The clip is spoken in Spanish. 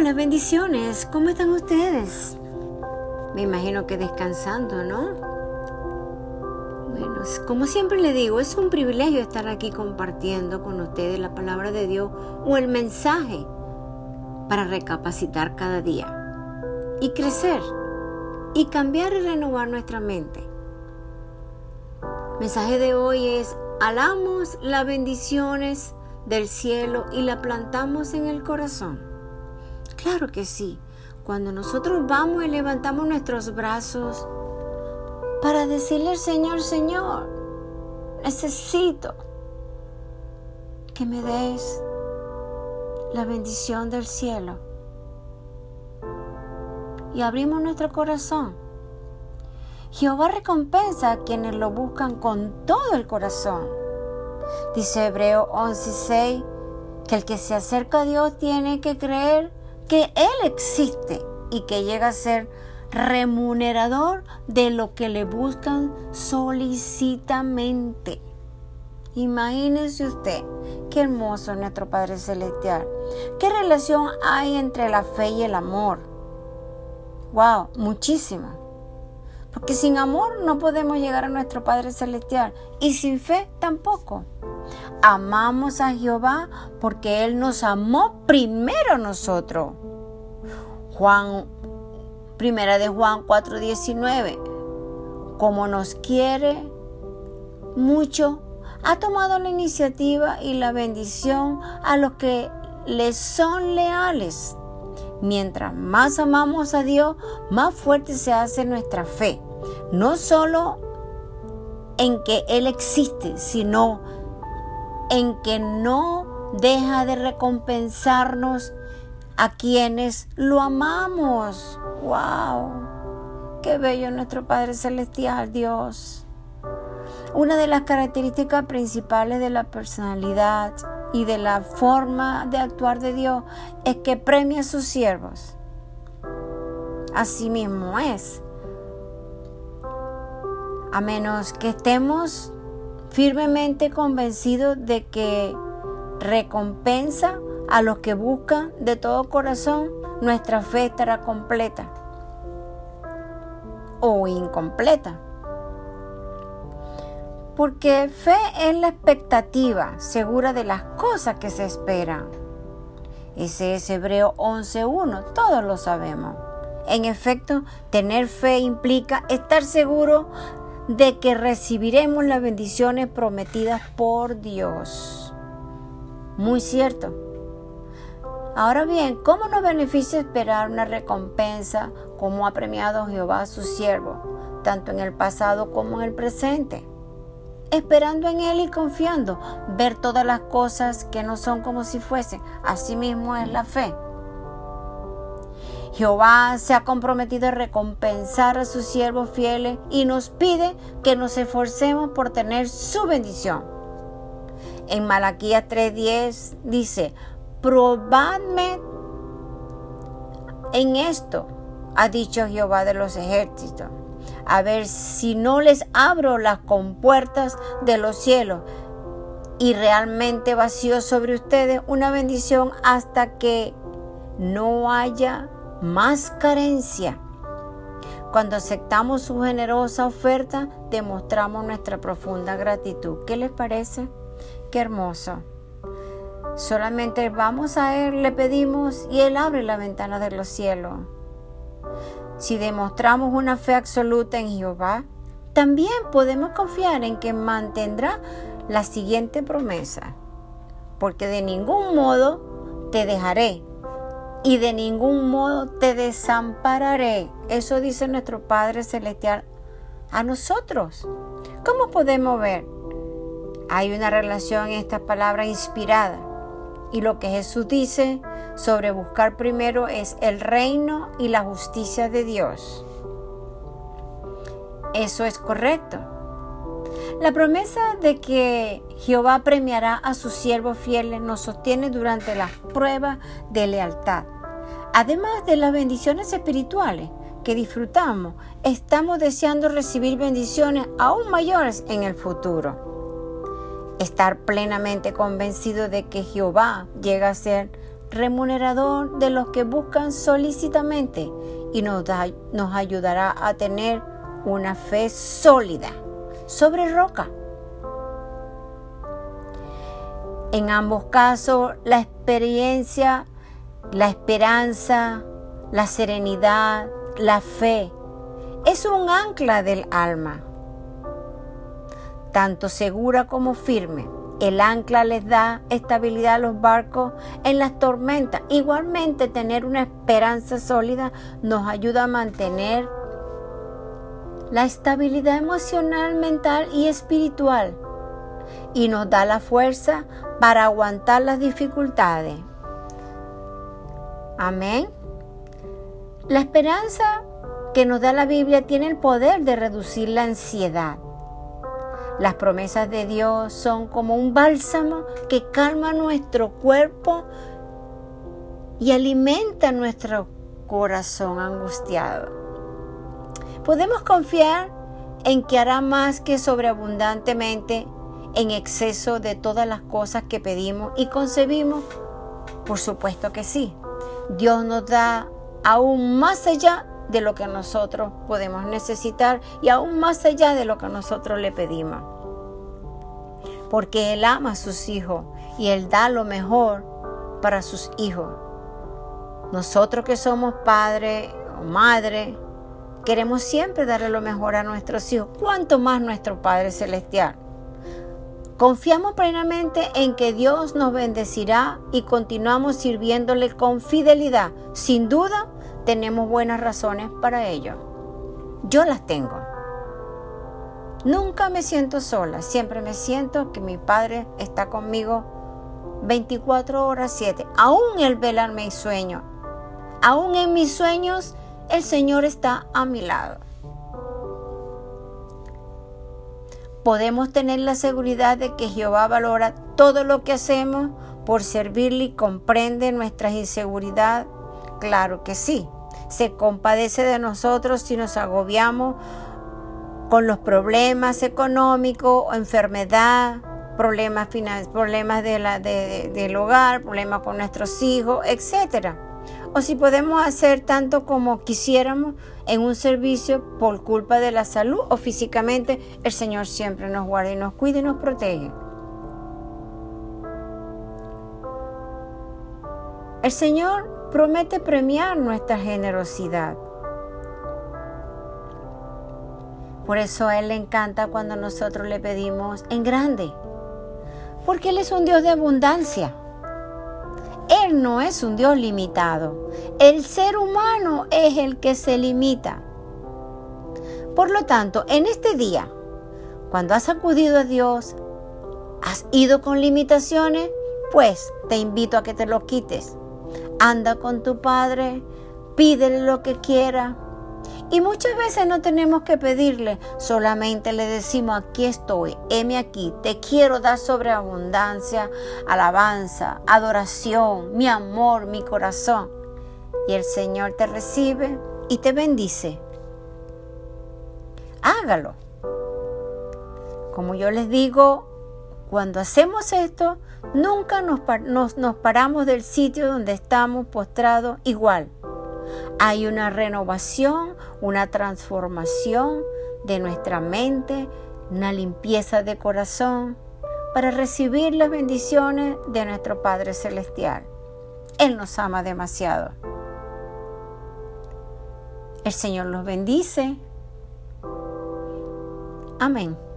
Hola, bendiciones. ¿Cómo están ustedes? Me imagino que descansando, ¿no? Bueno, como siempre le digo, es un privilegio estar aquí compartiendo con ustedes la palabra de Dios o el mensaje para recapacitar cada día y crecer y cambiar y renovar nuestra mente. El mensaje de hoy es, alamos las bendiciones del cielo y la plantamos en el corazón. Claro que sí. Cuando nosotros vamos y levantamos nuestros brazos para decirle al Señor, Señor, necesito que me des la bendición del cielo. Y abrimos nuestro corazón. Jehová recompensa a quienes lo buscan con todo el corazón. Dice Hebreo 11:6 que el que se acerca a Dios tiene que creer que Él existe y que llega a ser remunerador de lo que le buscan solicitamente. Imagínese usted, qué hermoso nuestro Padre Celestial. ¿Qué relación hay entre la fe y el amor? Wow, muchísima. Porque sin amor no podemos llegar a nuestro Padre Celestial y sin fe tampoco. Amamos a Jehová porque Él nos amó primero nosotros. Juan, primera de Juan 4:19, como nos quiere mucho, ha tomado la iniciativa y la bendición a los que le son leales. Mientras más amamos a Dios, más fuerte se hace nuestra fe. No solo en que Él existe, sino en que no deja de recompensarnos a quienes lo amamos. ¡Wow! ¡Qué bello nuestro Padre Celestial, Dios! Una de las características principales de la personalidad y de la forma de actuar de Dios es que premia a sus siervos. Así mismo es. A menos que estemos firmemente convencidos de que recompensa a los que buscan de todo corazón, nuestra fe estará completa o incompleta. Porque fe es la expectativa segura de las cosas que se esperan. Ese es Hebreo 11.1, todos lo sabemos. En efecto, tener fe implica estar seguro de que recibiremos las bendiciones prometidas por Dios. Muy cierto. Ahora bien, ¿cómo nos beneficia esperar una recompensa como ha premiado Jehová a su siervo, tanto en el pasado como en el presente? Esperando en Él y confiando, ver todas las cosas que no son como si fuesen. Asimismo es la fe. Jehová se ha comprometido a recompensar a sus siervos fieles y nos pide que nos esforcemos por tener su bendición. En Malaquías 3:10 dice, probadme en esto, ha dicho Jehová de los ejércitos, a ver si no les abro las compuertas de los cielos y realmente vacío sobre ustedes una bendición hasta que no haya más carencia. Cuando aceptamos su generosa oferta, demostramos nuestra profunda gratitud. ¿Qué les parece? Qué hermoso. Solamente vamos a Él, le pedimos y Él abre la ventana de los cielos. Si demostramos una fe absoluta en Jehová, también podemos confiar en que mantendrá la siguiente promesa. Porque de ningún modo te dejaré y de ningún modo te desampararé. Eso dice nuestro Padre Celestial a nosotros. ¿Cómo podemos ver? Hay una relación en esta palabra inspirada y lo que Jesús dice sobre buscar primero es el reino y la justicia de Dios. Eso es correcto. La promesa de que Jehová premiará a sus siervos fieles nos sostiene durante las pruebas de lealtad. Además de las bendiciones espirituales que disfrutamos, estamos deseando recibir bendiciones aún mayores en el futuro estar plenamente convencido de que Jehová llega a ser remunerador de los que buscan solícitamente y nos, nos ayudará a tener una fe sólida sobre roca. En ambos casos, la experiencia, la esperanza, la serenidad, la fe, es un ancla del alma, tanto segura como firme. El ancla les da estabilidad a los barcos en las tormentas. Igualmente, tener una esperanza sólida nos ayuda a mantener la estabilidad emocional, mental y espiritual y nos da la fuerza para aguantar las dificultades. Amén. La esperanza que nos da la Biblia tiene el poder de reducir la ansiedad. Las promesas de Dios son como un bálsamo que calma nuestro cuerpo y alimenta nuestro corazón angustiado. Podemos confiar en que hará más que sobreabundantemente en exceso de todas las cosas que pedimos y concebimos. Por supuesto que sí. Dios nos da aún más allá de lo que nosotros podemos necesitar y aún más allá de lo que nosotros le pedimos. Porque Él ama a sus hijos y Él da lo mejor para sus hijos. Nosotros que somos padre o madre, queremos siempre darle lo mejor a nuestros hijos, cuanto más nuestro Padre Celestial. Confiamos plenamente en que Dios nos bendecirá y continuamos sirviéndole con fidelidad. Sin duda, tenemos buenas razones para ello. Yo las tengo. Nunca me siento sola, siempre me siento que mi Padre está conmigo 24 horas 7. Aún Él vela mis sueños. Aún en mis sueños, el Señor está a mi lado. Podemos tener la seguridad de que Jehová valora todo lo que hacemos por servirle y comprende nuestras inseguridades. Claro que sí se compadece de nosotros si nos agobiamos con los problemas económicos o enfermedad, problemas, problemas de la, del hogar, problemas con nuestros hijos, etc. O si podemos hacer tanto como quisiéramos en un servicio por culpa de la salud o físicamente, el Señor siempre nos guarda y nos cuida y nos protege. El Señor promete premiar nuestra generosidad. Por eso Él le encanta cuando nosotros le pedimos en grande, porque Él es un Dios de abundancia. Él no es un Dios limitado. El ser humano es el que se limita. Por lo tanto, en este día, cuando has acudido a Dios, has ido con limitaciones, pues te invito a que te lo quites anda con tu Padre, pídele lo que quiera. Y muchas veces no tenemos que pedirle, solamente le decimos, aquí estoy, heme aquí, te quiero dar sobreabundancia, alabanza, adoración, mi amor, mi corazón. Y el Señor te recibe y te bendice. Hágalo. Como yo les digo, cuando hacemos esto, Nunca nos, paramos del sitio donde estamos postrados igual. Hay una renovación, una transformación de nuestra mente, una limpieza de corazón para recibir las bendiciones de nuestro Padre Celestial. Él nos ama demasiado. El Señor los bendice. Amén.